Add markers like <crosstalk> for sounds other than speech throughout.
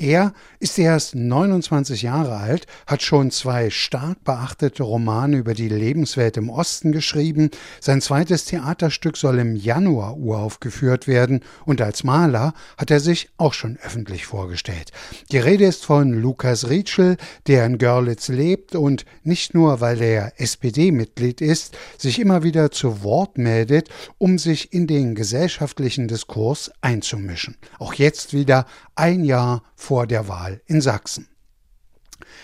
Er ist erst 29 Jahre alt, hat schon zwei stark beachtete Romane über die Lebenswelt im Osten geschrieben. Sein zweites Theaterstück soll im Januar uraufgeführt werden und als Maler hat er sich auch schon öffentlich vorgestellt. Die Rede ist von Lukas Rietschel, der in Görlitz lebt und nicht nur, weil er SPD-Mitglied ist, sich immer wieder zu Wort meldet, um sich in den gesellschaftlichen Diskurs einzumischen. Auch jetzt wieder ein Jahr vor der Wahl in Sachsen.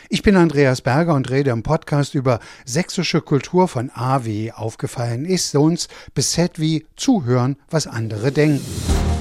Ich bin Andreas Berger und rede im Podcast über sächsische Kultur von A wie aufgefallen ist uns bis Z wie zuhören, was andere denken.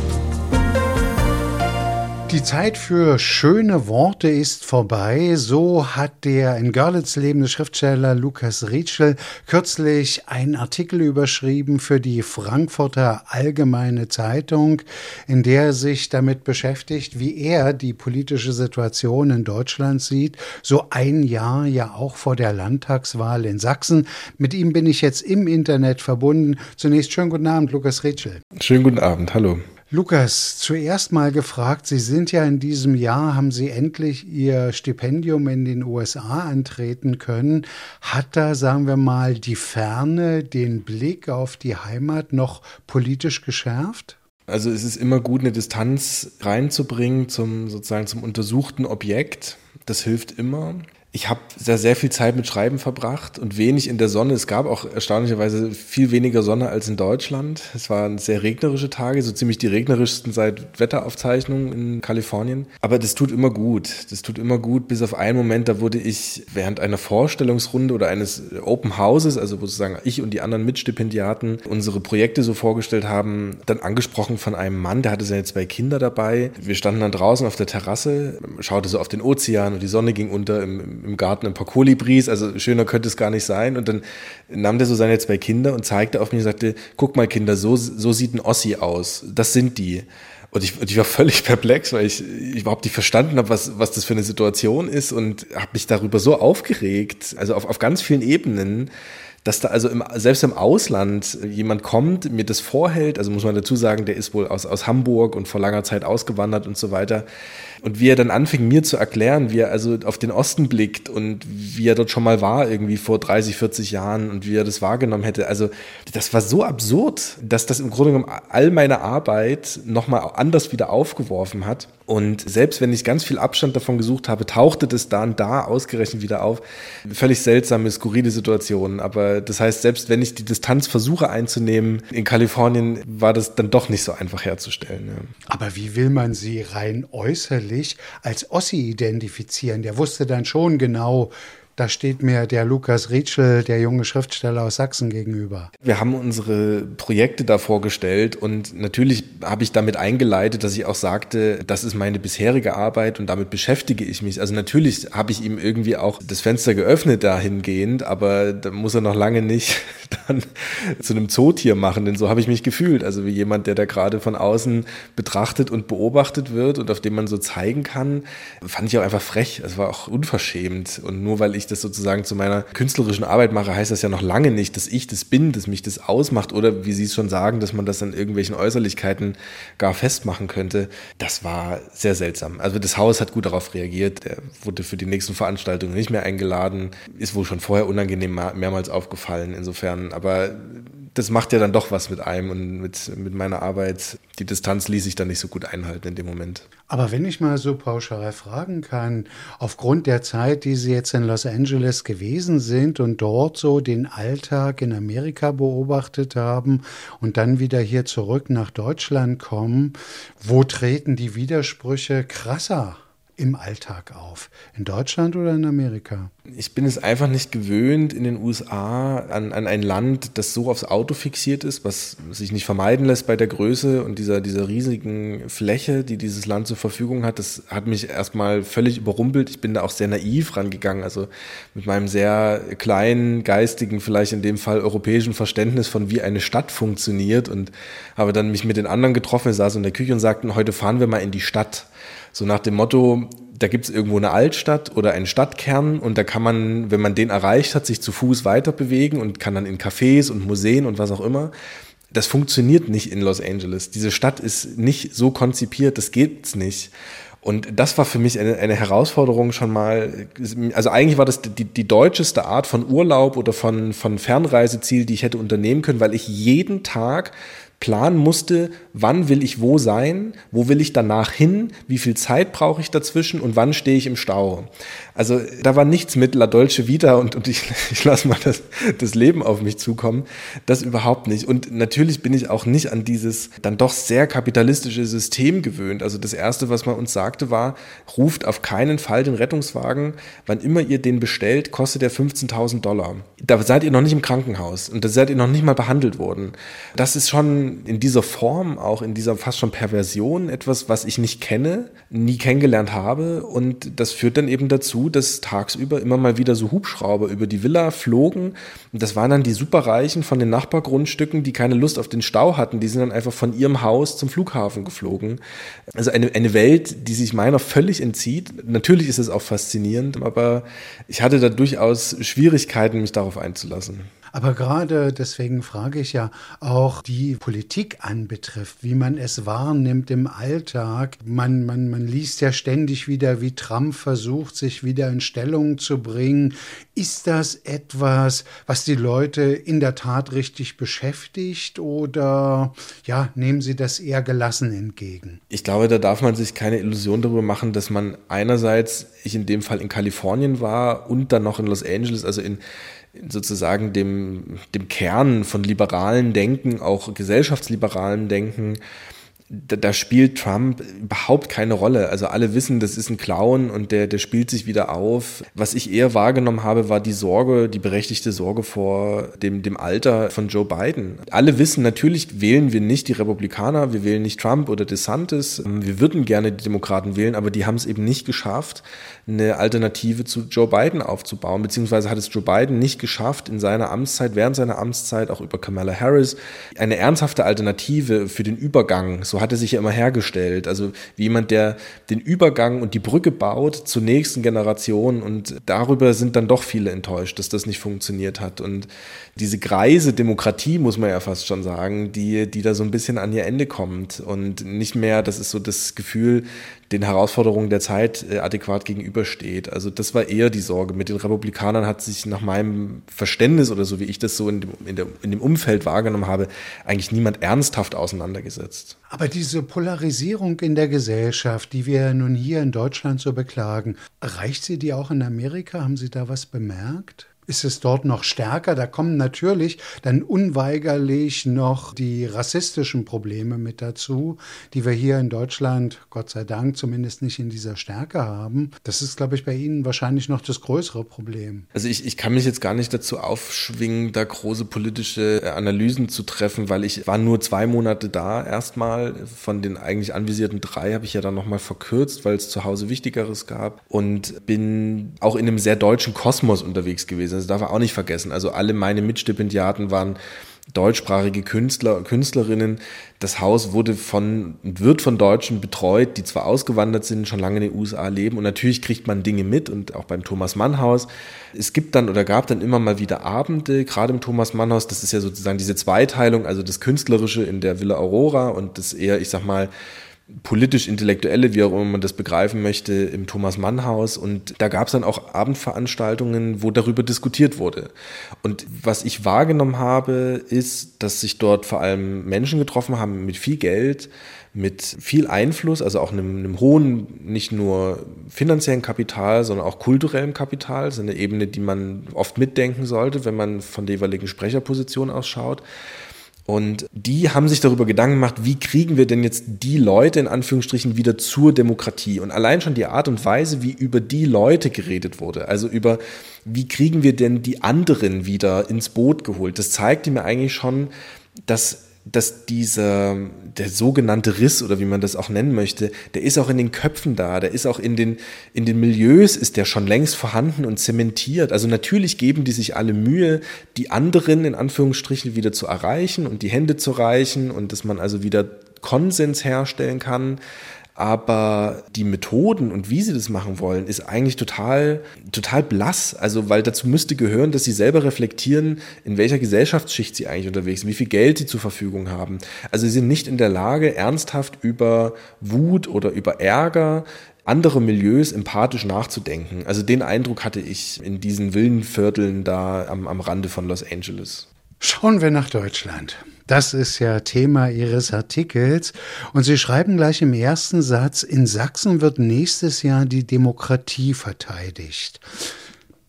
Die Zeit für schöne Worte ist vorbei. So hat der in Görlitz lebende Schriftsteller Lukas Rietschel kürzlich einen Artikel überschrieben für die Frankfurter Allgemeine Zeitung, in der er sich damit beschäftigt, wie er die politische Situation in Deutschland sieht, so ein Jahr ja auch vor der Landtagswahl in Sachsen. Mit ihm bin ich jetzt im Internet verbunden. Zunächst schönen guten Abend, Lukas Rietschel. Schönen guten Abend, hallo. Lukas, zuerst mal gefragt, Sie sind ja in diesem Jahr, haben Sie endlich Ihr Stipendium in den USA antreten können. Hat da, sagen wir mal, die Ferne den Blick auf die Heimat noch politisch geschärft? Also es ist immer gut, eine Distanz reinzubringen zum sozusagen zum untersuchten Objekt. Das hilft immer ich habe sehr, sehr viel Zeit mit Schreiben verbracht und wenig in der Sonne. Es gab auch erstaunlicherweise viel weniger Sonne als in Deutschland. Es waren sehr regnerische Tage, so ziemlich die regnerischsten seit Wetteraufzeichnungen in Kalifornien. Aber das tut immer gut. Das tut immer gut, bis auf einen Moment, da wurde ich während einer Vorstellungsrunde oder eines Open Houses, also wo sozusagen ich und die anderen Mitstipendiaten unsere Projekte so vorgestellt haben, dann angesprochen von einem Mann, der hatte seine zwei Kinder dabei. Wir standen dann draußen auf der Terrasse, schaute so auf den Ozean und die Sonne ging unter im im Garten ein paar Kolibris, also schöner könnte es gar nicht sein. Und dann nahm der so seine zwei Kinder und zeigte auf mich und sagte, guck mal Kinder, so, so sieht ein Ossi aus, das sind die. Und ich, und ich war <laughs> völlig perplex, weil ich, ich überhaupt nicht verstanden habe, was, was das für eine Situation ist und habe mich darüber so aufgeregt, also auf, auf ganz vielen Ebenen, dass da also im, selbst im Ausland jemand kommt, mir das vorhält, also muss man dazu sagen, der ist wohl aus, aus Hamburg und vor langer Zeit ausgewandert und so weiter. Und wie er dann anfing, mir zu erklären, wie er also auf den Osten blickt und wie er dort schon mal war, irgendwie vor 30, 40 Jahren und wie er das wahrgenommen hätte. Also das war so absurd, dass das im Grunde genommen all meine Arbeit nochmal anders wieder aufgeworfen hat. Und selbst wenn ich ganz viel Abstand davon gesucht habe, tauchte das da und da ausgerechnet wieder auf. Völlig seltsame, skurrile Situationen. Aber das heißt, selbst wenn ich die Distanz versuche einzunehmen, in Kalifornien war das dann doch nicht so einfach herzustellen. Ja. Aber wie will man sie rein äußerlich als Ossi identifizieren? Der wusste dann schon genau, da steht mir der Lukas Rietschel, der junge Schriftsteller aus Sachsen, gegenüber. Wir haben unsere Projekte da vorgestellt und natürlich habe ich damit eingeleitet, dass ich auch sagte, das ist meine bisherige Arbeit und damit beschäftige ich mich. Also natürlich habe ich ihm irgendwie auch das Fenster geöffnet dahingehend, aber da muss er noch lange nicht <laughs> dann zu einem Zootier machen, denn so habe ich mich gefühlt. Also wie jemand, der da gerade von außen betrachtet und beobachtet wird und auf dem man so zeigen kann, fand ich auch einfach frech. Es war auch unverschämt und nur weil ich ich das sozusagen zu meiner künstlerischen Arbeit mache, heißt das ja noch lange nicht, dass ich das bin, dass mich das ausmacht oder wie Sie es schon sagen, dass man das an irgendwelchen Äußerlichkeiten gar festmachen könnte. Das war sehr seltsam. Also das Haus hat gut darauf reagiert. Er wurde für die nächsten Veranstaltungen nicht mehr eingeladen. Ist wohl schon vorher unangenehm mehrmals aufgefallen. Insofern, aber das macht ja dann doch was mit einem und mit, mit meiner Arbeit. Die Distanz ließ sich dann nicht so gut einhalten in dem Moment. Aber wenn ich mal so pauschal fragen kann, aufgrund der Zeit, die Sie jetzt in Los Angeles gewesen sind und dort so den Alltag in Amerika beobachtet haben und dann wieder hier zurück nach Deutschland kommen, wo treten die Widersprüche krasser im Alltag auf? In Deutschland oder in Amerika? Ich bin es einfach nicht gewöhnt in den USA an, an ein Land, das so aufs Auto fixiert ist, was sich nicht vermeiden lässt bei der Größe und dieser, dieser riesigen Fläche, die dieses Land zur Verfügung hat. Das hat mich erstmal völlig überrumpelt. Ich bin da auch sehr naiv rangegangen, also mit meinem sehr kleinen, geistigen, vielleicht in dem Fall europäischen Verständnis von wie eine Stadt funktioniert und habe dann mich mit den anderen getroffen, saßen in der Küche und sagten, heute fahren wir mal in die Stadt. So nach dem Motto, da gibt es irgendwo eine Altstadt oder einen Stadtkern und da kann man, wenn man den erreicht hat, sich zu Fuß weiter bewegen und kann dann in Cafés und Museen und was auch immer. Das funktioniert nicht in Los Angeles. Diese Stadt ist nicht so konzipiert, das geht's nicht. Und das war für mich eine, eine Herausforderung schon mal. Also eigentlich war das die, die deutscheste Art von Urlaub oder von, von Fernreiseziel, die ich hätte unternehmen können, weil ich jeden Tag planen musste, wann will ich wo sein, wo will ich danach hin, wie viel Zeit brauche ich dazwischen und wann stehe ich im Stau. Also da war nichts mit La Dolce Vita und, und ich, <laughs> ich lasse mal das, das Leben auf mich zukommen. Das überhaupt nicht. Und natürlich bin ich auch nicht an dieses dann doch sehr kapitalistische System gewöhnt. Also das Erste, was man uns sagte, war, ruft auf keinen Fall den Rettungswagen. Wann immer ihr den bestellt, kostet er 15.000 Dollar. Da seid ihr noch nicht im Krankenhaus und da seid ihr noch nicht mal behandelt worden. Das ist schon in dieser Form, auch in dieser fast schon Perversion etwas, was ich nicht kenne, nie kennengelernt habe. Und das führt dann eben dazu, dass tagsüber immer mal wieder so Hubschrauber über die Villa flogen. Und das waren dann die Superreichen von den Nachbargrundstücken, die keine Lust auf den Stau hatten. Die sind dann einfach von ihrem Haus zum Flughafen geflogen. Also eine, eine Welt, die sich meiner völlig entzieht. Natürlich ist es auch faszinierend, aber ich hatte da durchaus Schwierigkeiten, mich darauf einzulassen. Aber gerade deswegen frage ich ja auch die Politik anbetrifft, wie man es wahrnimmt im Alltag. Man, man, man liest ja ständig wieder, wie Trump versucht, sich wieder in Stellung zu bringen. Ist das etwas, was die Leute in der Tat richtig beschäftigt oder ja, nehmen sie das eher gelassen entgegen? Ich glaube, da darf man sich keine Illusion darüber machen, dass man einerseits, ich in dem Fall in Kalifornien war und dann noch in Los Angeles, also in sozusagen dem, dem Kern von liberalen Denken, auch gesellschaftsliberalen Denken, da, da, spielt Trump überhaupt keine Rolle. Also alle wissen, das ist ein Clown und der, der spielt sich wieder auf. Was ich eher wahrgenommen habe, war die Sorge, die berechtigte Sorge vor dem, dem Alter von Joe Biden. Alle wissen, natürlich wählen wir nicht die Republikaner, wir wählen nicht Trump oder DeSantis. Wir würden gerne die Demokraten wählen, aber die haben es eben nicht geschafft, eine Alternative zu Joe Biden aufzubauen, beziehungsweise hat es Joe Biden nicht geschafft, in seiner Amtszeit, während seiner Amtszeit, auch über Kamala Harris, eine ernsthafte Alternative für den Übergang, so hat er sich ja immer hergestellt, also wie jemand, der den Übergang und die Brücke baut zur nächsten Generation. Und darüber sind dann doch viele enttäuscht, dass das nicht funktioniert hat. Und diese greise Demokratie, muss man ja fast schon sagen, die, die da so ein bisschen an ihr Ende kommt. Und nicht mehr, das ist so das Gefühl, den Herausforderungen der Zeit äh, adäquat gegenübersteht. Also das war eher die Sorge. Mit den Republikanern hat sich nach meinem Verständnis oder so wie ich das so in dem, in, der, in dem Umfeld wahrgenommen habe, eigentlich niemand ernsthaft auseinandergesetzt. Aber diese Polarisierung in der Gesellschaft, die wir nun hier in Deutschland so beklagen, erreicht sie die auch in Amerika? Haben Sie da was bemerkt? Ist es dort noch stärker. Da kommen natürlich dann unweigerlich noch die rassistischen Probleme mit dazu, die wir hier in Deutschland, Gott sei Dank, zumindest nicht in dieser Stärke haben. Das ist, glaube ich, bei Ihnen wahrscheinlich noch das größere Problem. Also ich, ich kann mich jetzt gar nicht dazu aufschwingen, da große politische Analysen zu treffen, weil ich war nur zwei Monate da erstmal. Von den eigentlich anvisierten drei habe ich ja dann nochmal verkürzt, weil es zu Hause Wichtigeres gab und bin auch in einem sehr deutschen Kosmos unterwegs gewesen. Das darf man auch nicht vergessen. Also alle meine Mitstipendiaten waren deutschsprachige Künstler Künstlerinnen. Das Haus wurde von, wird von Deutschen betreut, die zwar ausgewandert sind, schon lange in den USA leben und natürlich kriegt man Dinge mit und auch beim Thomas Mann Haus. Es gibt dann oder gab dann immer mal wieder Abende, gerade im Thomas Mann Haus, das ist ja sozusagen diese Zweiteilung, also das Künstlerische in der Villa Aurora und das eher, ich sag mal, politisch-intellektuelle, wie auch immer man das begreifen möchte, im Thomas Mann Haus. Und da gab es dann auch Abendveranstaltungen, wo darüber diskutiert wurde. Und was ich wahrgenommen habe, ist, dass sich dort vor allem Menschen getroffen haben mit viel Geld, mit viel Einfluss, also auch einem, einem hohen, nicht nur finanziellen Kapital, sondern auch kulturellem Kapital. Das ist eine Ebene, die man oft mitdenken sollte, wenn man von der jeweiligen Sprecherposition ausschaut Und die haben sich darüber Gedanken gemacht, wie kriegen wir denn jetzt die Leute in Anführungsstrichen wieder zur Demokratie? Und allein schon die Art und Weise, wie über die Leute geredet wurde, also über wie kriegen wir denn die anderen wieder ins Boot geholt, das zeigte mir eigentlich schon, dass dass dieser, der sogenannte Riss oder wie man das auch nennen möchte, der ist auch in den Köpfen da, der ist auch in den, in den Milieus ist der schon längst vorhanden und zementiert. Also natürlich geben die sich alle Mühe, die anderen in Anführungsstrichen wieder zu erreichen und die Hände zu reichen und dass man also wieder Konsens herstellen kann aber die Methoden und wie sie das machen wollen, ist eigentlich total, total blass. Also, weil dazu müsste gehören, dass sie selber reflektieren, in welcher Gesellschaftsschicht sie eigentlich unterwegs sind, wie viel Geld sie zur Verfügung haben. Also, sie sind nicht in der Lage, ernsthaft über Wut oder über Ärger andere Milieus empathisch nachzudenken. Also den Eindruck hatte ich in diesen Villenvierteln da am, am Rande von Los Angeles. Schauen wir nach Deutschland. Das ist ja Thema Ihres Artikels. Und Sie schreiben gleich im ersten Satz, in Sachsen wird nächstes Jahr die Demokratie verteidigt.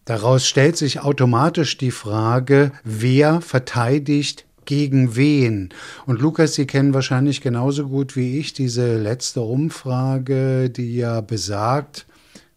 Daraus stellt sich automatisch die Frage, wer verteidigt gegen wen? Und Lukas, Sie kennen wahrscheinlich genauso gut wie ich diese letzte Umfrage, die ja besagt,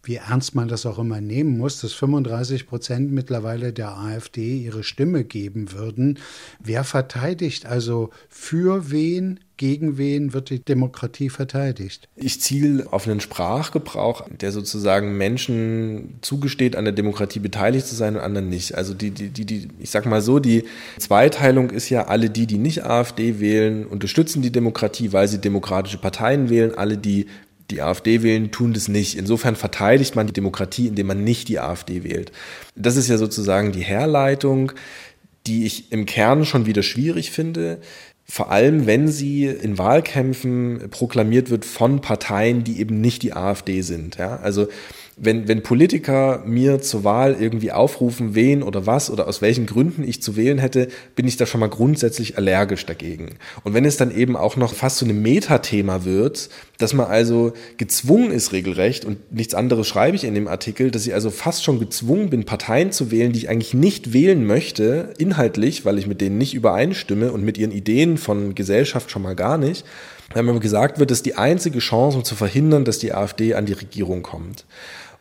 wie ernst man das auch immer nehmen muss, dass 35 Prozent mittlerweile der AfD ihre Stimme geben würden. Wer verteidigt also für wen, gegen wen wird die Demokratie verteidigt? Ich ziele auf einen Sprachgebrauch, der sozusagen Menschen zugesteht, an der Demokratie beteiligt zu sein und anderen nicht. Also die, die, die, die, ich sag mal so, die Zweiteilung ist ja, alle die, die nicht AfD wählen, unterstützen die Demokratie, weil sie demokratische Parteien wählen. Alle, die die AfD wählen, tun das nicht. Insofern verteidigt man die Demokratie, indem man nicht die AfD wählt. Das ist ja sozusagen die Herleitung, die ich im Kern schon wieder schwierig finde. Vor allem, wenn sie in Wahlkämpfen proklamiert wird von Parteien, die eben nicht die AfD sind. Ja? Also wenn, wenn Politiker mir zur Wahl irgendwie aufrufen, wen oder was oder aus welchen Gründen ich zu wählen hätte, bin ich da schon mal grundsätzlich allergisch dagegen. Und wenn es dann eben auch noch fast so ein Metathema wird, dass man also gezwungen ist regelrecht und nichts anderes schreibe ich in dem Artikel, dass ich also fast schon gezwungen bin, Parteien zu wählen, die ich eigentlich nicht wählen möchte, inhaltlich, weil ich mit denen nicht übereinstimme und mit ihren Ideen von Gesellschaft schon mal gar nicht, wenn mir gesagt wird, dass die einzige Chance, um zu verhindern, dass die AfD an die Regierung kommt.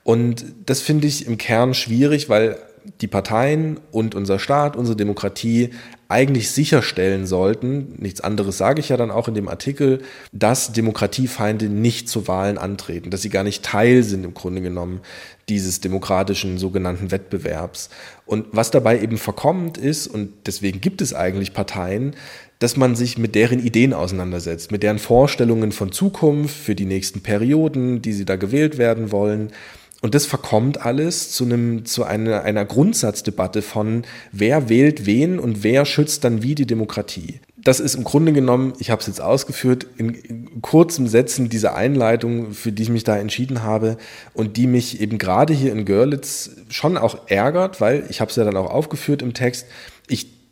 Und das finde ich im Kern schwierig, weil die Parteien und unser Staat, unsere Demokratie eigentlich sicherstellen sollten, nichts anderes sage ich ja dann auch in dem Artikel, dass Demokratiefeinde nicht zu Wahlen antreten, dass sie gar nicht Teil sind im Grunde genommen dieses demokratischen sogenannten Wettbewerbs. Und was dabei eben verkommt ist, und deswegen gibt es eigentlich Parteien, dass man sich mit deren Ideen auseinandersetzt, mit deren Vorstellungen von Zukunft für die nächsten Perioden, die sie da gewählt werden wollen, und das verkommt alles zu einem, zu einer, einer Grundsatzdebatte von wer wählt wen und wer schützt dann wie die Demokratie. Das ist im Grunde genommen, ich habe es jetzt ausgeführt, in, kurzen Sätzen diese Einleitung, für die ich mich da entschieden habe und die mich eben gerade hier in Görlitz schon auch ärgert, weil ich habe es ja dann auch aufgeführt im Text,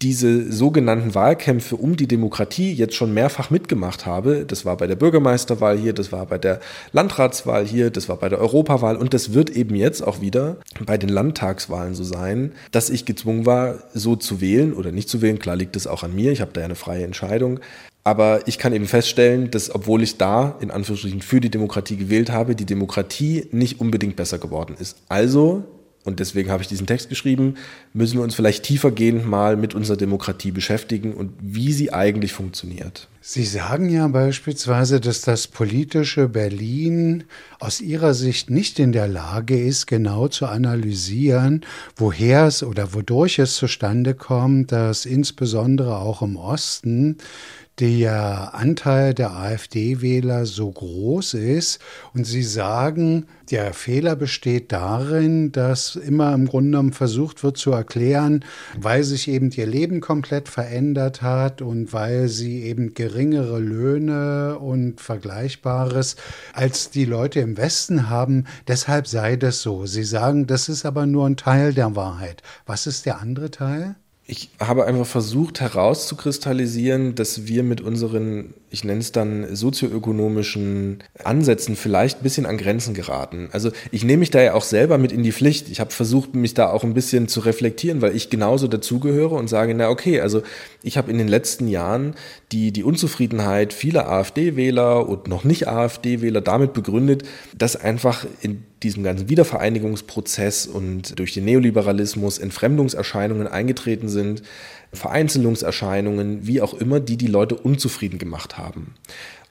diese sogenannten Wahlkämpfe um die Demokratie jetzt schon mehrfach mitgemacht habe. Das war bei der Bürgermeisterwahl hier, das war bei der Landratswahl hier, das war bei der Europawahl und das wird eben jetzt auch wieder bei den Landtagswahlen so sein, dass ich gezwungen war, so zu wählen oder nicht zu wählen. Klar liegt das auch an mir, ich habe da ja eine freie Entscheidung. Aber ich kann eben feststellen, dass obwohl ich da in Anführungsstrichen für die Demokratie gewählt habe, die Demokratie nicht unbedingt besser geworden ist. Also und deswegen habe ich diesen Text geschrieben, müssen wir uns vielleicht tiefergehend mal mit unserer Demokratie beschäftigen und wie sie eigentlich funktioniert. Sie sagen ja beispielsweise, dass das politische Berlin aus Ihrer Sicht nicht in der Lage ist, genau zu analysieren, woher es oder wodurch es zustande kommt, dass insbesondere auch im Osten der Anteil der AfD-Wähler so groß ist. Und Sie sagen, der Fehler besteht darin, dass immer im Grunde genommen versucht wird zu erklären, weil sich eben ihr Leben komplett verändert hat und weil sie eben geringere Löhne und Vergleichbares als die Leute im Westen haben. Deshalb sei das so. Sie sagen, das ist aber nur ein Teil der Wahrheit. Was ist der andere Teil? Ich habe einfach versucht herauszukristallisieren, dass wir mit unseren ich nenne es dann sozioökonomischen Ansätzen vielleicht ein bisschen an Grenzen geraten. Also ich nehme mich da ja auch selber mit in die Pflicht. Ich habe versucht, mich da auch ein bisschen zu reflektieren, weil ich genauso dazugehöre und sage, na okay, also ich habe in den letzten Jahren die, die Unzufriedenheit vieler AfD-Wähler und noch nicht AfD-Wähler damit begründet, dass einfach in diesem ganzen Wiedervereinigungsprozess und durch den Neoliberalismus Entfremdungserscheinungen eingetreten sind, Vereinzelungserscheinungen, wie auch immer, die die Leute unzufrieden gemacht haben.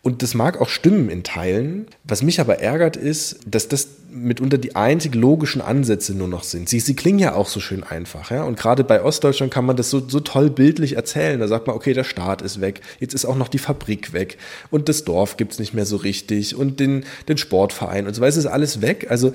Und das mag auch stimmen in Teilen. Was mich aber ärgert ist, dass das mitunter die einzig logischen Ansätze nur noch sind. Sie, sie klingen ja auch so schön einfach. Ja? Und gerade bei Ostdeutschland kann man das so, so toll bildlich erzählen. Da sagt man, okay, der Staat ist weg. Jetzt ist auch noch die Fabrik weg. Und das Dorf gibt's nicht mehr so richtig. Und den, den Sportverein und so weiter. Es ist alles weg. Also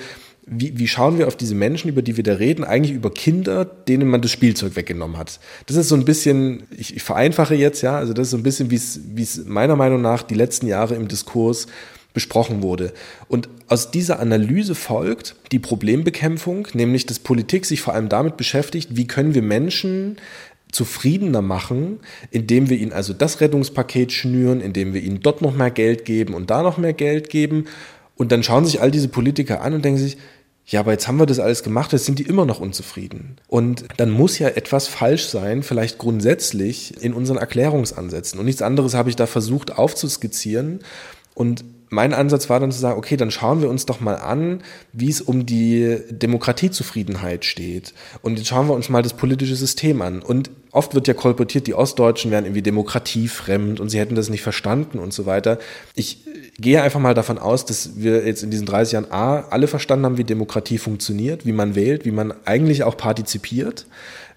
wie, wie schauen wir auf diese Menschen, über die wir da reden, eigentlich über Kinder, denen man das Spielzeug weggenommen hat. Das ist so ein bisschen, ich, ich vereinfache jetzt, ja, also das ist so ein bisschen, wie es, wie es meiner Meinung nach die letzten Jahre im Diskurs besprochen wurde. Und aus dieser Analyse folgt die Problembekämpfung, nämlich dass Politik sich vor allem damit beschäftigt, wie können wir Menschen zufriedener machen, indem wir ihnen also das Rettungspaket schnüren, indem wir ihnen dort noch mehr Geld geben und da noch mehr Geld geben. Und dann schauen sich all diese Politiker an und denken sich, ja, aber jetzt haben wir das alles gemacht, jetzt sind die immer noch unzufrieden. Und dann muss ja etwas falsch sein, vielleicht grundsätzlich in unseren Erklärungsansätzen. Und nichts anderes habe ich da versucht aufzuskizzieren. Und mein Ansatz war dann zu sagen, okay, dann schauen wir uns doch mal an, wie es um die Demokratiezufriedenheit steht. Und jetzt schauen wir uns mal das politische System an. Und oft wird ja kolportiert, die Ostdeutschen wären irgendwie demokratiefremd und sie hätten das nicht verstanden und so weiter. Ich gehe einfach mal davon aus, dass wir jetzt in diesen 30 Jahren A, alle verstanden haben, wie Demokratie funktioniert, wie man wählt, wie man eigentlich auch partizipiert.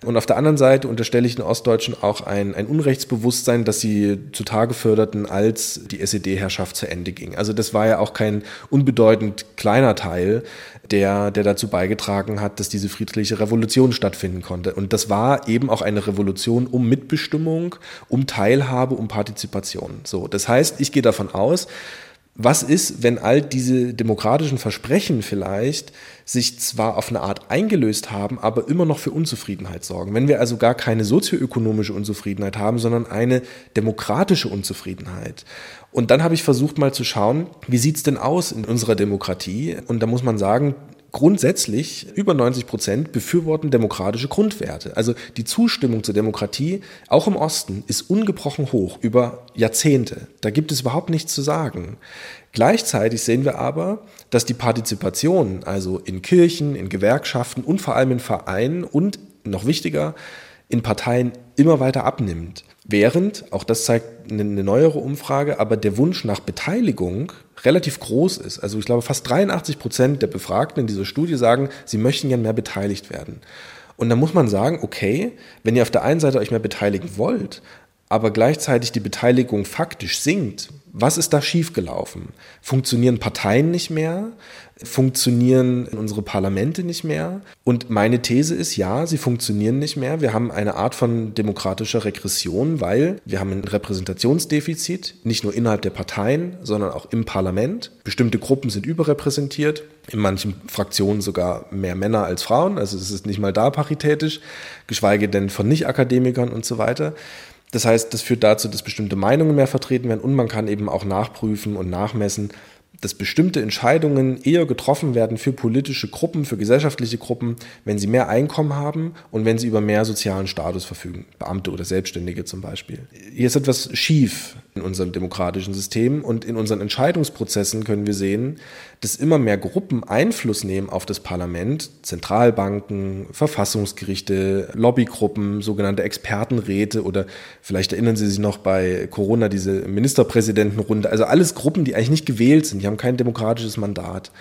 Und auf der anderen Seite unterstelle ich den Ostdeutschen auch ein, ein Unrechtsbewusstsein, das sie zutage förderten, als die SED-Herrschaft zu Ende ging. Also das war ja auch kein unbedeutend kleiner Teil, der, der dazu beigetragen hat, dass diese friedliche Revolution stattfinden konnte. Und das war eben auch eine Revolution um Mitbestimmung, um Teilhabe, um Partizipation. So, das heißt, ich gehe davon aus, was ist, wenn all diese demokratischen Versprechen vielleicht sich zwar auf eine Art eingelöst haben, aber immer noch für Unzufriedenheit sorgen? Wenn wir also gar keine sozioökonomische Unzufriedenheit haben, sondern eine demokratische Unzufriedenheit. Und dann habe ich versucht mal zu schauen, wie sieht's denn aus in unserer Demokratie? Und da muss man sagen, grundsätzlich über 90 Prozent befürworten demokratische Grundwerte. Also die Zustimmung zur Demokratie, auch im Osten, ist ungebrochen hoch über Jahrzehnte. Da gibt es überhaupt nichts zu sagen. Gleichzeitig sehen wir aber, dass die Partizipation, also in Kirchen, in Gewerkschaften und vor allem in Vereinen und noch wichtiger, in Parteien immer weiter abnimmt. Während, auch das zeigt eine neuere Umfrage, aber der Wunsch nach Beteiligung relativ groß ist. Also ich glaube, fast 83 Prozent der Befragten in dieser Studie sagen, sie möchten gern mehr beteiligt werden. Und da muss man sagen, okay, wenn ihr auf der einen Seite euch mehr beteiligen wollt, aber gleichzeitig die Beteiligung faktisch sinkt, was ist da schiefgelaufen? Funktionieren Parteien nicht mehr? Funktionieren unsere Parlamente nicht mehr? Und meine These ist, ja, sie funktionieren nicht mehr. Wir haben eine Art von demokratischer Regression, weil wir haben ein Repräsentationsdefizit, nicht nur innerhalb der Parteien, sondern auch im Parlament. Bestimmte Gruppen sind überrepräsentiert, in manchen Fraktionen sogar mehr Männer als Frauen, also es ist nicht mal da paritätisch, geschweige denn von Nicht-Akademikern und so weiter. Das heißt, das führt dazu, dass bestimmte Meinungen mehr vertreten werden und man kann eben auch nachprüfen und nachmessen, dass bestimmte Entscheidungen eher getroffen werden für politische Gruppen, für gesellschaftliche Gruppen, wenn sie mehr Einkommen haben und wenn sie über mehr sozialen Status verfügen, Beamte oder Selbstständige zum Beispiel. Hier ist etwas schief in unserem demokratischen System und in unseren Entscheidungsprozessen können wir sehen, dass immer mehr Gruppen Einfluss nehmen auf das Parlament, Zentralbanken, Verfassungsgerichte, Lobbygruppen, sogenannte Expertenräte oder vielleicht erinnern Sie sich noch bei Corona diese Ministerpräsidentenrunde, also alles Gruppen, die eigentlich nicht gewählt sind, die haben kein demokratisches Mandat.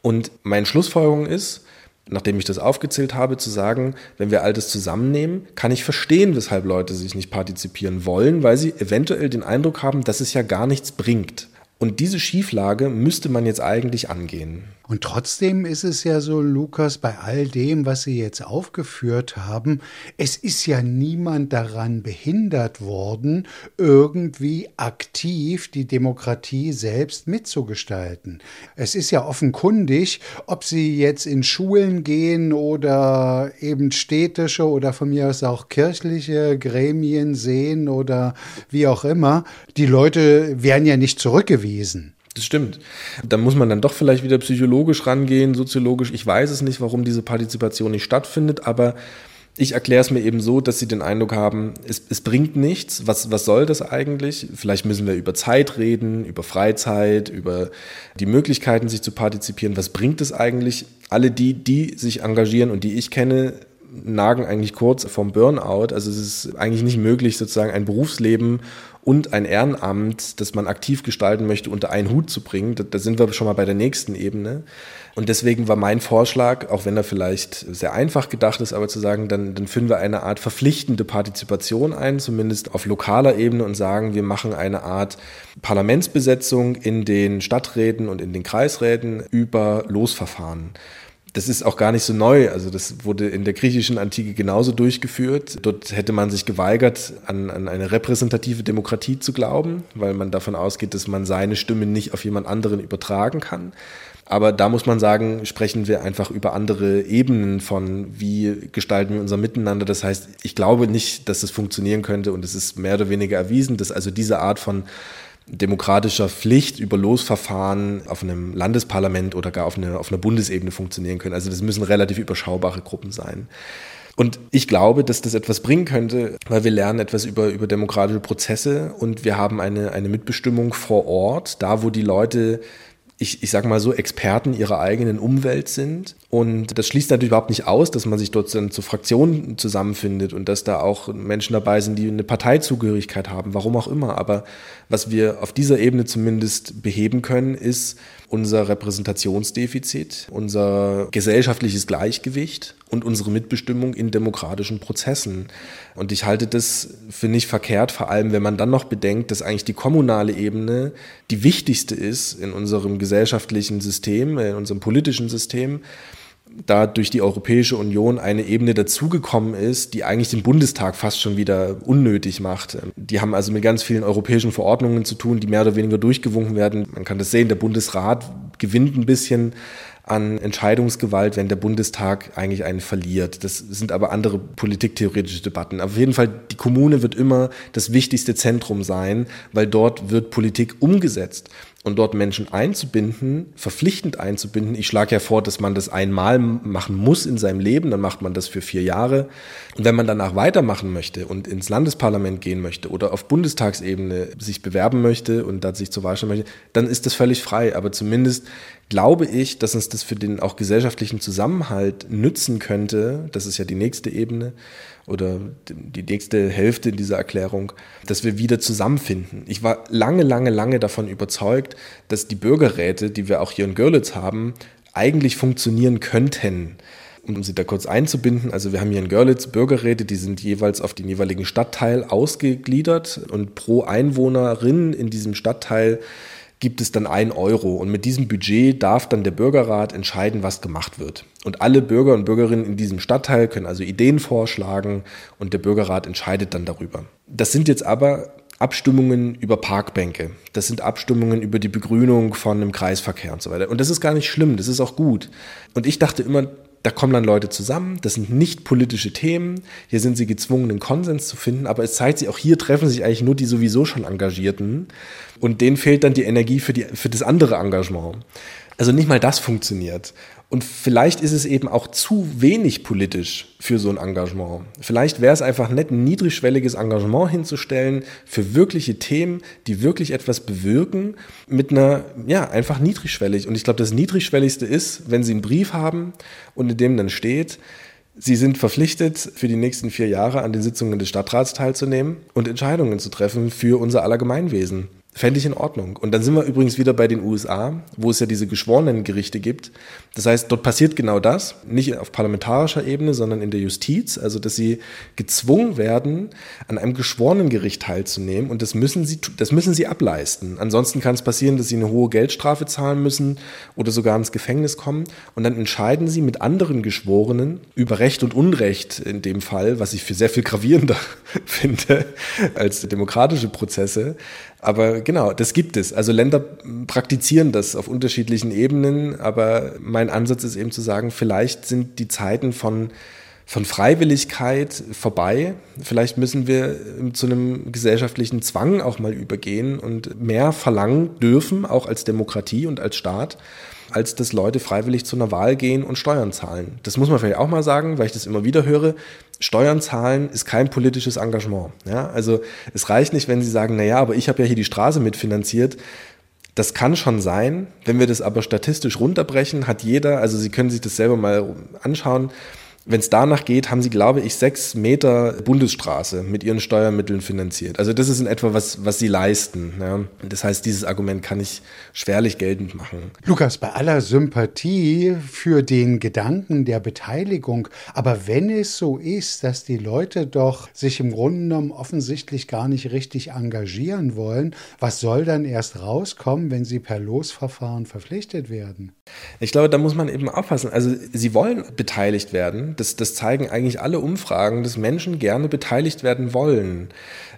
Und meine Schlussfolgerung ist, nachdem ich das aufgezählt habe, zu sagen, wenn wir all das zusammennehmen, kann ich verstehen, weshalb Leute sich nicht partizipieren wollen, weil sie eventuell den Eindruck haben, dass es ja gar nichts bringt. Und diese Schieflage müsste man jetzt eigentlich angehen. Und trotzdem ist es ja so, Lukas, bei all dem, was Sie jetzt aufgeführt haben, es ist ja niemand daran behindert worden, irgendwie aktiv die Demokratie selbst mitzugestalten. Es ist ja offenkundig, ob Sie jetzt in Schulen gehen oder eben städtische oder von mir aus auch kirchliche Gremien sehen oder wie auch immer, die Leute werden ja nicht zurückgewiesen. Das stimmt. Da muss man dann doch vielleicht wieder psychologisch rangehen, soziologisch. Ich weiß es nicht, warum diese Partizipation nicht stattfindet, aber ich erkläre es mir eben so, dass sie den Eindruck haben, es, es bringt nichts. Was, was soll das eigentlich? Vielleicht müssen wir über Zeit reden, über Freizeit, über die Möglichkeiten, sich zu partizipieren. Was bringt es eigentlich? Alle die, die sich engagieren und die ich kenne, nagen eigentlich kurz vom Burnout. Also es ist eigentlich nicht möglich, sozusagen ein Berufsleben und ein Ehrenamt, das man aktiv gestalten möchte, unter einen Hut zu bringen. Da, da, sind wir schon mal bei der nächsten Ebene. Und deswegen war mein Vorschlag, auch wenn er vielleicht sehr einfach gedacht ist, aber zu sagen, dann, dann führen wir eine Art verpflichtende Partizipation ein, zumindest auf lokaler Ebene und sagen, wir machen eine Art Parlamentsbesetzung in den Stadträten und in den Kreisräten über Losverfahren das ist auch gar nicht so neu. Also das wurde in der griechischen Antike genauso durchgeführt. Dort hätte man sich geweigert, an, an eine repräsentative Demokratie zu glauben, weil man davon ausgeht, dass man seine Stimme nicht auf jemand anderen übertragen kann. Aber da muss man sagen, sprechen wir einfach über andere Ebenen von, wie gestalten wir unser Miteinander. Das heißt, ich glaube nicht, dass es funktionieren könnte und es ist mehr oder weniger erwiesen, dass also diese Art von demokratischer Pflicht über Losverfahren auf einem Landesparlament oder gar auf, eine, auf einer Bundesebene funktionieren können. Also das müssen relativ überschaubare Gruppen sein. Und ich glaube, dass das etwas bringen könnte, weil wir lernen etwas über, über demokratische Prozesse und wir haben eine, eine Mitbestimmung vor Ort, da wo die Leute ich, ich sage mal so, Experten ihrer eigenen Umwelt sind. Und das schließt natürlich überhaupt nicht aus, dass man sich dort dann zu Fraktionen zusammenfindet und dass da auch Menschen dabei sind, die eine Parteizugehörigkeit haben, warum auch immer. Aber was wir auf dieser Ebene zumindest beheben können, ist unser Repräsentationsdefizit, unser gesellschaftliches Gleichgewicht und unsere Mitbestimmung in demokratischen Prozessen. Und ich halte das für nicht verkehrt, vor allem wenn man dann noch bedenkt, dass eigentlich die kommunale Ebene die wichtigste ist in unserem gesellschaftlichen System, in unserem politischen System da durch die Europäische Union eine Ebene dazugekommen ist, die eigentlich den Bundestag fast schon wieder unnötig macht. Die haben also mit ganz vielen europäischen Verordnungen zu tun, die mehr oder weniger durchgewunken werden. Man kann das sehen, der Bundesrat gewinnt ein bisschen an Entscheidungsgewalt, wenn der Bundestag eigentlich einen verliert. Das sind aber andere politiktheoretische Debatten. Auf jeden Fall, die Kommune wird immer das wichtigste Zentrum sein, weil dort wird Politik umgesetzt und dort Menschen einzubinden, verpflichtend einzubinden. Ich schlage ja vor, dass man das einmal machen muss in seinem Leben, dann macht man das für vier Jahre. Und wenn man danach weitermachen möchte und ins Landesparlament gehen möchte oder auf Bundestagsebene sich bewerben möchte und da sich zur Wahl stellen möchte, dann ist das völlig frei. Aber zumindest glaube ich, dass uns das für den auch gesellschaftlichen Zusammenhalt nützen könnte. Das ist ja die nächste Ebene oder die nächste Hälfte dieser Erklärung, dass wir wieder zusammenfinden. Ich war lange, lange, lange davon überzeugt, dass die Bürgerräte, die wir auch hier in Görlitz haben, eigentlich funktionieren könnten. Um sie da kurz einzubinden, also wir haben hier in Görlitz Bürgerräte, die sind jeweils auf den jeweiligen Stadtteil ausgegliedert und pro Einwohnerin in diesem Stadtteil gibt es dann ein Euro. Und mit diesem Budget darf dann der Bürgerrat entscheiden, was gemacht wird. Und alle Bürger und Bürgerinnen in diesem Stadtteil können also Ideen vorschlagen und der Bürgerrat entscheidet dann darüber. Das sind jetzt aber Abstimmungen über Parkbänke. Das sind Abstimmungen über die Begrünung von einem Kreisverkehr und so weiter. Und das ist gar nicht schlimm, das ist auch gut. Und ich dachte immer, da kommen dann Leute zusammen, das sind nicht politische Themen, hier sind sie gezwungen, einen Konsens zu finden, aber es zeigt sich, auch hier treffen sich eigentlich nur die sowieso schon Engagierten und denen fehlt dann die Energie für, die, für das andere Engagement. Also nicht mal das funktioniert. Und vielleicht ist es eben auch zu wenig politisch für so ein Engagement. Vielleicht wäre es einfach nett, ein niedrigschwelliges Engagement hinzustellen für wirkliche Themen, die wirklich etwas bewirken, mit einer, ja, einfach niedrigschwellig. Und ich glaube, das Niedrigschwelligste ist, wenn Sie einen Brief haben und in dem dann steht, Sie sind verpflichtet, für die nächsten vier Jahre an den Sitzungen des Stadtrats teilzunehmen und Entscheidungen zu treffen für unser aller Gemeinwesen. Fände ich in Ordnung. Und dann sind wir übrigens wieder bei den USA, wo es ja diese geschworenen Gerichte gibt. Das heißt, dort passiert genau das, nicht auf parlamentarischer Ebene, sondern in der Justiz, also dass sie gezwungen werden, an einem geschworenen Gericht teilzunehmen und das müssen sie, das müssen sie ableisten. Ansonsten kann es passieren, dass sie eine hohe Geldstrafe zahlen müssen oder sogar ins Gefängnis kommen und dann entscheiden sie mit anderen Geschworenen über Recht und Unrecht in dem Fall, was ich für sehr viel gravierender <laughs> finde als demokratische Prozesse. Aber genau, das gibt es. Also Länder praktizieren das auf unterschiedlichen Ebenen, aber mein Ansatz ist eben zu sagen, vielleicht sind die Zeiten von von Freiwilligkeit vorbei. Vielleicht müssen wir zu einem gesellschaftlichen Zwang auch mal übergehen und mehr verlangen dürfen, auch als Demokratie und als Staat, als dass Leute freiwillig zu einer Wahl gehen und Steuern zahlen. Das muss man vielleicht auch mal sagen, weil ich das immer wieder höre. Steuern zahlen ist kein politisches Engagement. Ja? Also es reicht nicht, wenn Sie sagen, na ja, aber ich habe ja hier die Straße mitfinanziert. Das kann schon sein. Wenn wir das aber statistisch runterbrechen, hat jeder, also Sie können sich das selber mal anschauen, wenn es danach geht, haben sie, glaube ich, sechs Meter Bundesstraße mit ihren Steuermitteln finanziert. Also das ist in etwa, was, was sie leisten. Ja. Das heißt, dieses Argument kann ich schwerlich geltend machen. Lukas, bei aller Sympathie für den Gedanken der Beteiligung, aber wenn es so ist, dass die Leute doch sich im Grunde genommen offensichtlich gar nicht richtig engagieren wollen, was soll dann erst rauskommen, wenn sie per Losverfahren verpflichtet werden? Ich glaube, da muss man eben aufpassen. Also sie wollen beteiligt werden. Das, das zeigen eigentlich alle Umfragen, dass Menschen gerne beteiligt werden wollen,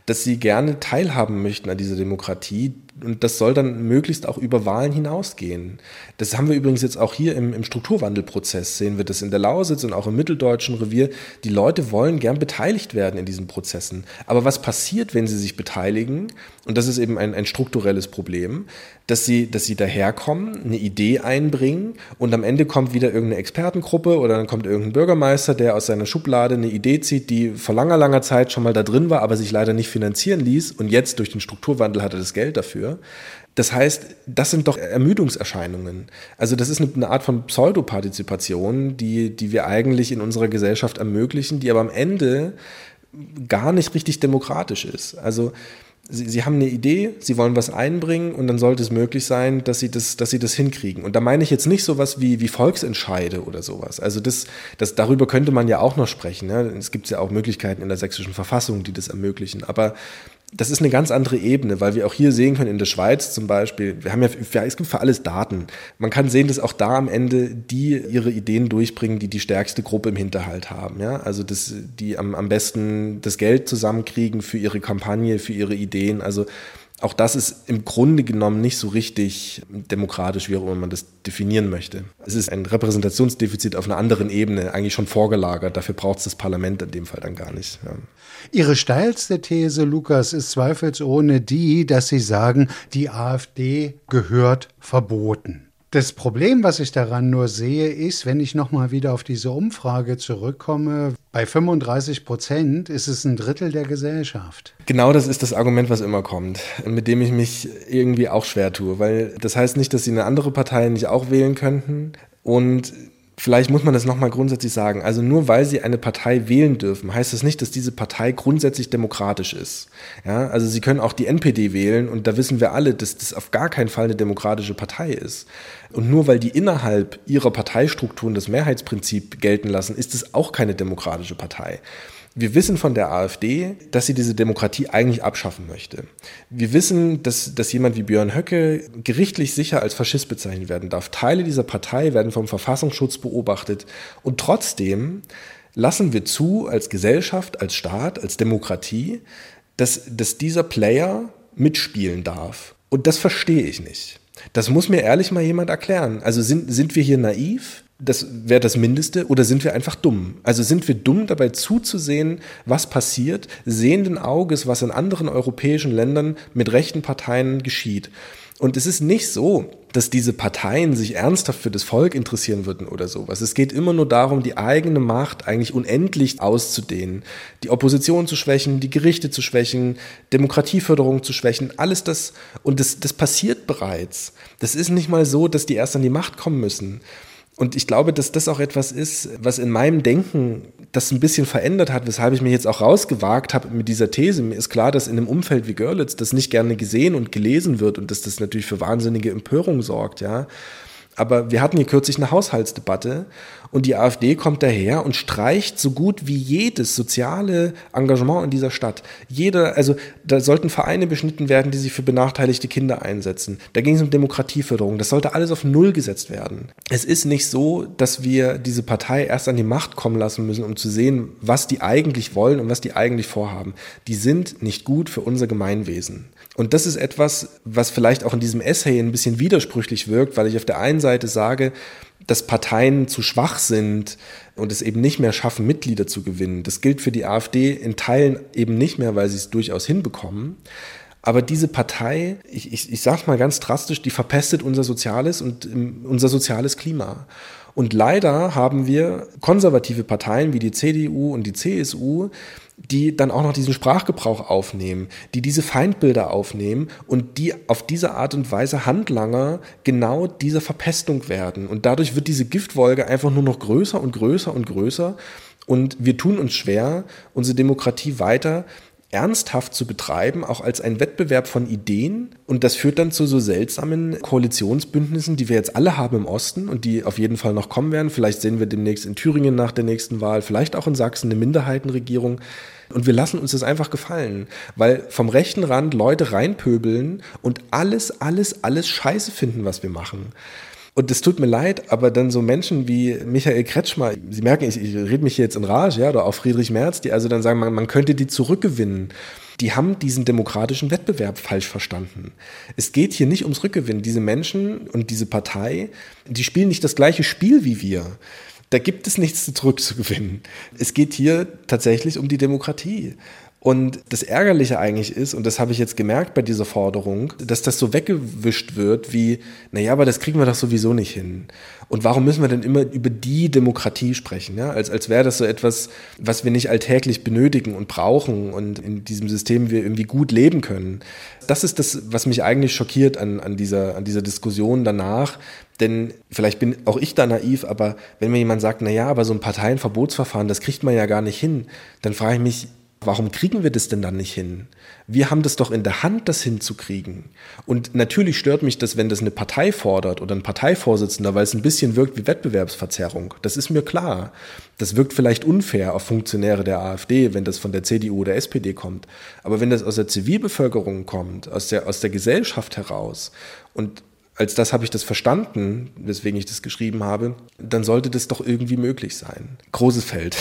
dass sie gerne teilhaben möchten an dieser Demokratie und das soll dann möglichst auch über Wahlen hinausgehen. Das haben wir übrigens jetzt auch hier im, im, Strukturwandelprozess, sehen wir das in der Lausitz und auch im mitteldeutschen Revier. Die Leute wollen gern beteiligt werden in diesen Prozessen. Aber was passiert, wenn sie sich beteiligen? Und das ist eben ein, ein strukturelles Problem, dass sie, dass sie daherkommen, eine Idee einbringen und am Ende kommt wieder irgendeine Expertengruppe oder dann kommt irgendein Bürgermeister, der aus seiner Schublade eine Idee zieht, die vor langer, langer Zeit schon mal da drin war, aber sich leider nicht finanzieren ließ und jetzt durch den Strukturwandel hat er das Geld dafür. Das heißt, das sind doch Ermüdungserscheinungen. Also das ist eine Art von Pseudopartizipation, die, die wir eigentlich in unserer Gesellschaft ermöglichen, die aber am Ende gar nicht richtig demokratisch ist. Also Sie, sie, haben eine Idee, Sie wollen was einbringen und dann sollte es möglich sein, dass Sie das, dass Sie das hinkriegen. Und da meine ich jetzt nicht sowas wie, wie Volksentscheide oder sowas. Also das, das, darüber könnte man ja auch noch sprechen. Ne? Es gibt ja auch Möglichkeiten in der sächsischen Verfassung, die das ermöglichen. Aber das ist eine ganz andere Ebene, weil wir auch hier sehen können, in der Schweiz zum Beispiel, wir haben ja, es gibt für alles Daten. Man kann sehen, dass auch da am Ende die ihre Ideen durchbringen, die die stärkste Gruppe im Hinterhalt haben. Ja? Also, dass die am, am besten das Geld zusammenkriegen für ihre Kampagne, für ihre Ideen. Also, auch das ist im Grunde genommen nicht so richtig demokratisch, wie auch immer man das definieren möchte. Es ist ein Repräsentationsdefizit auf einer anderen Ebene, eigentlich schon vorgelagert. Dafür braucht es das Parlament in dem Fall dann gar nicht. Ja. Ihre steilste These, Lukas, ist zweifelsohne die, dass Sie sagen, die AfD gehört verboten. Das Problem, was ich daran nur sehe, ist, wenn ich nochmal wieder auf diese Umfrage zurückkomme, bei 35 Prozent ist es ein Drittel der Gesellschaft. Genau das ist das Argument, was immer kommt, mit dem ich mich irgendwie auch schwer tue, weil das heißt nicht, dass Sie eine andere Partei nicht auch wählen könnten. Und Vielleicht muss man das nochmal grundsätzlich sagen. Also nur weil sie eine Partei wählen dürfen, heißt das nicht, dass diese Partei grundsätzlich demokratisch ist. Ja, also sie können auch die NPD wählen und da wissen wir alle, dass das auf gar keinen Fall eine demokratische Partei ist. Und nur weil die innerhalb ihrer Parteistrukturen das Mehrheitsprinzip gelten lassen, ist es auch keine demokratische Partei. Wir wissen von der AfD, dass sie diese Demokratie eigentlich abschaffen möchte. Wir wissen, dass, dass jemand wie Björn Höcke gerichtlich sicher als Faschist bezeichnet werden darf. Teile dieser Partei werden vom Verfassungsschutz beobachtet. Und trotzdem lassen wir zu, als Gesellschaft, als Staat, als Demokratie, dass, dass dieser Player mitspielen darf. Und das verstehe ich nicht. Das muss mir ehrlich mal jemand erklären. Also sind, sind wir hier naiv? Das wäre das Mindeste. Oder sind wir einfach dumm? Also sind wir dumm dabei zuzusehen, was passiert, sehenden Auges, was in anderen europäischen Ländern mit rechten Parteien geschieht. Und es ist nicht so, dass diese Parteien sich ernsthaft für das Volk interessieren würden oder sowas. Es geht immer nur darum, die eigene Macht eigentlich unendlich auszudehnen, die Opposition zu schwächen, die Gerichte zu schwächen, Demokratieförderung zu schwächen, alles das. Und das, das passiert bereits. Das ist nicht mal so, dass die erst an die Macht kommen müssen Und ich glaube, dass das auch etwas ist, was in meinem Denken das ein bisschen verändert hat, weshalb ich mich jetzt auch rausgewagt habe mit dieser These. Mir ist klar, dass in einem Umfeld wie Görlitz das nicht gerne gesehen und gelesen wird und dass das natürlich für wahnsinnige Empörung sorgt, ja. Aber wir hatten hier kürzlich eine Haushaltsdebatte und die AfD kommt daher und streicht so gut wie jedes soziale Engagement in dieser Stadt. Jeder, also da sollten Vereine beschnitten werden, die sich für benachteiligte Kinder einsetzen. Da ging es um Demokratieförderung. Das sollte alles auf Null gesetzt werden. Es ist nicht so, dass wir diese Partei erst an die Macht kommen lassen müssen, um zu sehen, was die eigentlich wollen und was die eigentlich vorhaben. Die sind nicht gut für unser Gemeinwesen. Und das ist etwas, was vielleicht auch in diesem Essay ein bisschen widersprüchlich wirkt, weil ich auf der einen Seite sage, dass Parteien zu schwach sind und es eben nicht mehr schaffen, Mitglieder zu gewinnen. Das gilt für die AfD in Teilen eben nicht mehr, weil sie es durchaus hinbekommen. Aber diese Partei, ich, ich, ich sage mal ganz drastisch, die verpestet unser soziales und unser soziales Klima. Und leider haben wir konservative Parteien wie die CDU und die CSU, die dann auch noch diesen Sprachgebrauch aufnehmen, die diese Feindbilder aufnehmen und die auf diese Art und Weise Handlanger genau dieser Verpestung werden. Und dadurch wird diese Giftwolke einfach nur noch größer und größer und größer. Und wir tun uns schwer, unsere Demokratie weiter ernsthaft zu betreiben, auch als ein Wettbewerb von Ideen. Und das führt dann zu so seltsamen Koalitionsbündnissen, die wir jetzt alle haben im Osten und die auf jeden Fall noch kommen werden. Vielleicht sehen wir demnächst in Thüringen nach der nächsten Wahl, vielleicht auch in Sachsen eine Minderheitenregierung. Und wir lassen uns das einfach gefallen, weil vom rechten Rand Leute reinpöbeln und alles, alles, alles scheiße finden, was wir machen. Und es tut mir leid, aber dann so Menschen wie Michael Kretschmer, Sie merken, ich, ich rede mich jetzt in Rage, ja, oder auch Friedrich Merz, die also dann sagen, man, man könnte die zurückgewinnen. Die haben diesen demokratischen Wettbewerb falsch verstanden. Es geht hier nicht ums Rückgewinnen. Diese Menschen und diese Partei, die spielen nicht das gleiche Spiel wie wir. Da gibt es nichts zurückzugewinnen. Es geht hier tatsächlich um die Demokratie. Und das Ärgerliche eigentlich ist, und das habe ich jetzt gemerkt bei dieser Forderung, dass das so weggewischt wird wie, naja, aber das kriegen wir doch sowieso nicht hin. Und warum müssen wir denn immer über die Demokratie sprechen? Ja? Als, als wäre das so etwas, was wir nicht alltäglich benötigen und brauchen und in diesem System wir irgendwie gut leben können. Das ist das, was mich eigentlich schockiert an, an, dieser, an dieser Diskussion danach. Denn vielleicht bin auch ich da naiv, aber wenn mir jemand sagt, naja, aber so ein Parteienverbotsverfahren, das kriegt man ja gar nicht hin, dann frage ich mich, Warum kriegen wir das denn dann nicht hin? Wir haben das doch in der Hand, das hinzukriegen. Und natürlich stört mich das, wenn das eine Partei fordert oder ein Parteivorsitzender, weil es ein bisschen wirkt wie Wettbewerbsverzerrung. Das ist mir klar. Das wirkt vielleicht unfair auf Funktionäre der AfD, wenn das von der CDU oder SPD kommt. Aber wenn das aus der Zivilbevölkerung kommt, aus der, aus der Gesellschaft heraus und als das habe ich das verstanden, weswegen ich das geschrieben habe, dann sollte das doch irgendwie möglich sein. Großes Feld.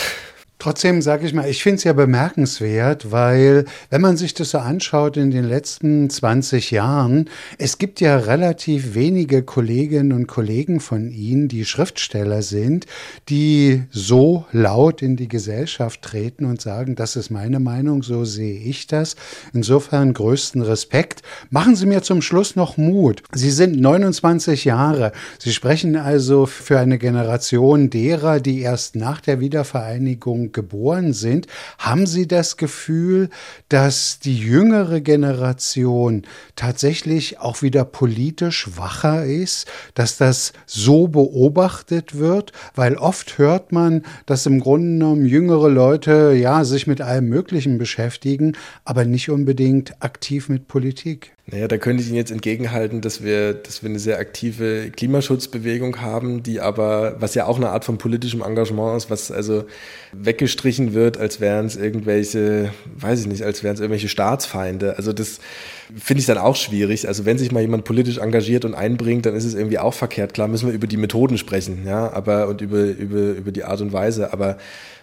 Trotzdem sage ich mal, ich finde es ja bemerkenswert, weil wenn man sich das so anschaut in den letzten 20 Jahren, es gibt ja relativ wenige Kolleginnen und Kollegen von Ihnen, die Schriftsteller sind, die so laut in die Gesellschaft treten und sagen, das ist meine Meinung, so sehe ich das. Insofern größten Respekt. Machen Sie mir zum Schluss noch Mut. Sie sind 29 Jahre. Sie sprechen also für eine Generation derer, die erst nach der Wiedervereinigung geboren sind, haben Sie das Gefühl, dass die jüngere Generation tatsächlich auch wieder politisch wacher ist, dass das so beobachtet wird? Weil oft hört man, dass im Grunde genommen jüngere Leute ja sich mit allem Möglichen beschäftigen, aber nicht unbedingt aktiv mit Politik. Naja, da könnte ich Ihnen jetzt entgegenhalten, dass wir, dass wir eine sehr aktive Klimaschutzbewegung haben, die aber, was ja auch eine Art von politischem Engagement ist, was also weggestrichen wird, als wären es irgendwelche, weiß ich nicht, als wären es irgendwelche Staatsfeinde. Also das finde ich dann auch schwierig. Also wenn sich mal jemand politisch engagiert und einbringt, dann ist es irgendwie auch verkehrt. Klar müssen wir über die Methoden sprechen, ja, aber und über, über, über die Art und Weise, aber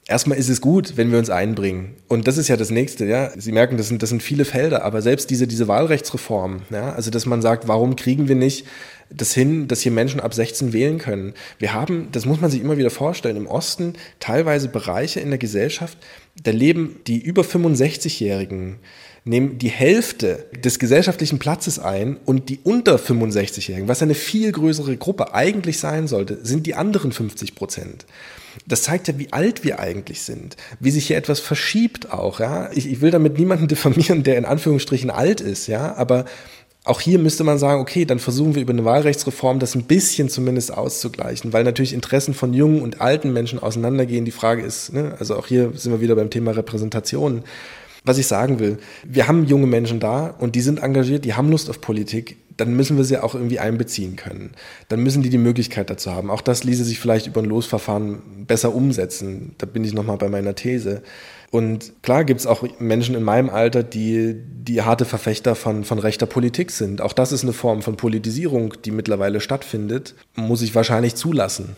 Erstmal ist es gut, wenn wir uns einbringen. Und das ist ja das Nächste, ja. Sie merken, das sind, das sind viele Felder, aber selbst diese, diese Wahlrechtsreform, ja, also dass man sagt, warum kriegen wir nicht das hin, dass hier Menschen ab 16 wählen können. Wir haben, das muss man sich immer wieder vorstellen, im Osten teilweise Bereiche in der Gesellschaft, da leben die über 65-Jährigen, nehmen die Hälfte des gesellschaftlichen Platzes ein und die unter 65-Jährigen, was eine viel größere Gruppe eigentlich sein sollte, sind die anderen 50 Prozent. Das zeigt ja, wie alt wir eigentlich sind, wie sich hier etwas verschiebt auch. Ja? Ich, ich will damit niemanden diffamieren, der in Anführungsstrichen alt ist, ja, aber auch hier müsste man sagen, okay, dann versuchen wir über eine Wahlrechtsreform das ein bisschen zumindest auszugleichen, weil natürlich Interessen von jungen und alten Menschen auseinandergehen. Die Frage ist, ne, also auch hier sind wir wieder beim Thema Repräsentation. Was ich sagen will, wir haben junge Menschen da und die sind engagiert, die haben Lust auf Politik, dann müssen wir sie auch irgendwie einbeziehen können. Dann müssen die die Möglichkeit dazu haben. Auch das ließe sich vielleicht über ein Losverfahren besser umsetzen. Da bin ich nochmal bei meiner These. Und klar gibt es auch Menschen in meinem Alter, die, die harte Verfechter von, von rechter Politik sind. Auch das ist eine Form von Politisierung, die mittlerweile stattfindet, muss ich wahrscheinlich zulassen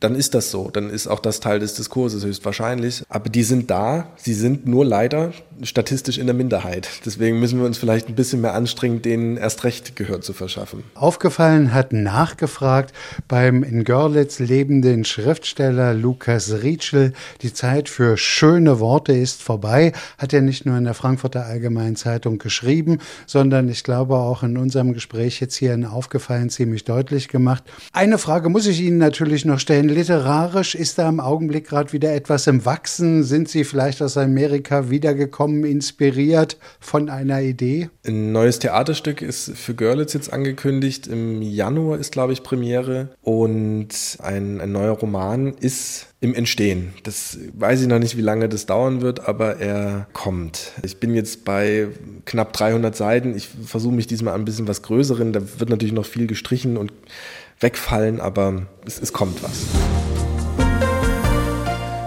dann ist das so. Dann ist auch das Teil des Diskurses höchstwahrscheinlich. Aber die sind da. Sie sind nur leider statistisch in der Minderheit. Deswegen müssen wir uns vielleicht ein bisschen mehr anstrengen, denen erst recht Gehör zu verschaffen. Aufgefallen hat nachgefragt beim in Görlitz lebenden Schriftsteller Lukas Rietschel. Die Zeit für schöne Worte ist vorbei. Hat er nicht nur in der Frankfurter Allgemeinen Zeitung geschrieben, sondern ich glaube auch in unserem Gespräch jetzt hier in Aufgefallen ziemlich deutlich gemacht. Eine Frage muss ich Ihnen natürlich noch stellen. Literarisch ist da im Augenblick gerade wieder etwas im Wachsen. Sind Sie vielleicht aus Amerika wiedergekommen? gekommen, inspiriert von einer Idee? Ein neues Theaterstück ist für Görlitz jetzt angekündigt. Im Januar ist, glaube ich, Premiere. Und ein, ein neuer Roman ist im Entstehen. Das weiß ich noch nicht, wie lange das dauern wird, aber er kommt. Ich bin jetzt bei knapp 300 Seiten. Ich versuche mich diesmal ein bisschen was Größeren. Da wird natürlich noch viel gestrichen und wegfallen, aber es, es kommt was.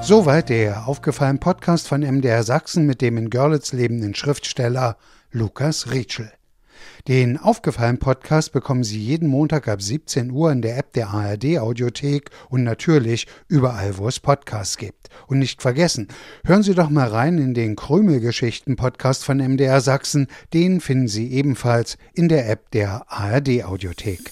Soweit der aufgefallene Podcast von MDR Sachsen mit dem in Görlitz lebenden Schriftsteller Lukas Rietschel. Den aufgefallenen Podcast bekommen Sie jeden Montag ab 17 Uhr in der App der ARD Audiothek und natürlich überall, wo es Podcasts gibt. Und nicht vergessen, hören Sie doch mal rein in den Krümelgeschichten Podcast von MDR Sachsen. Den finden Sie ebenfalls in der App der ARD Audiothek.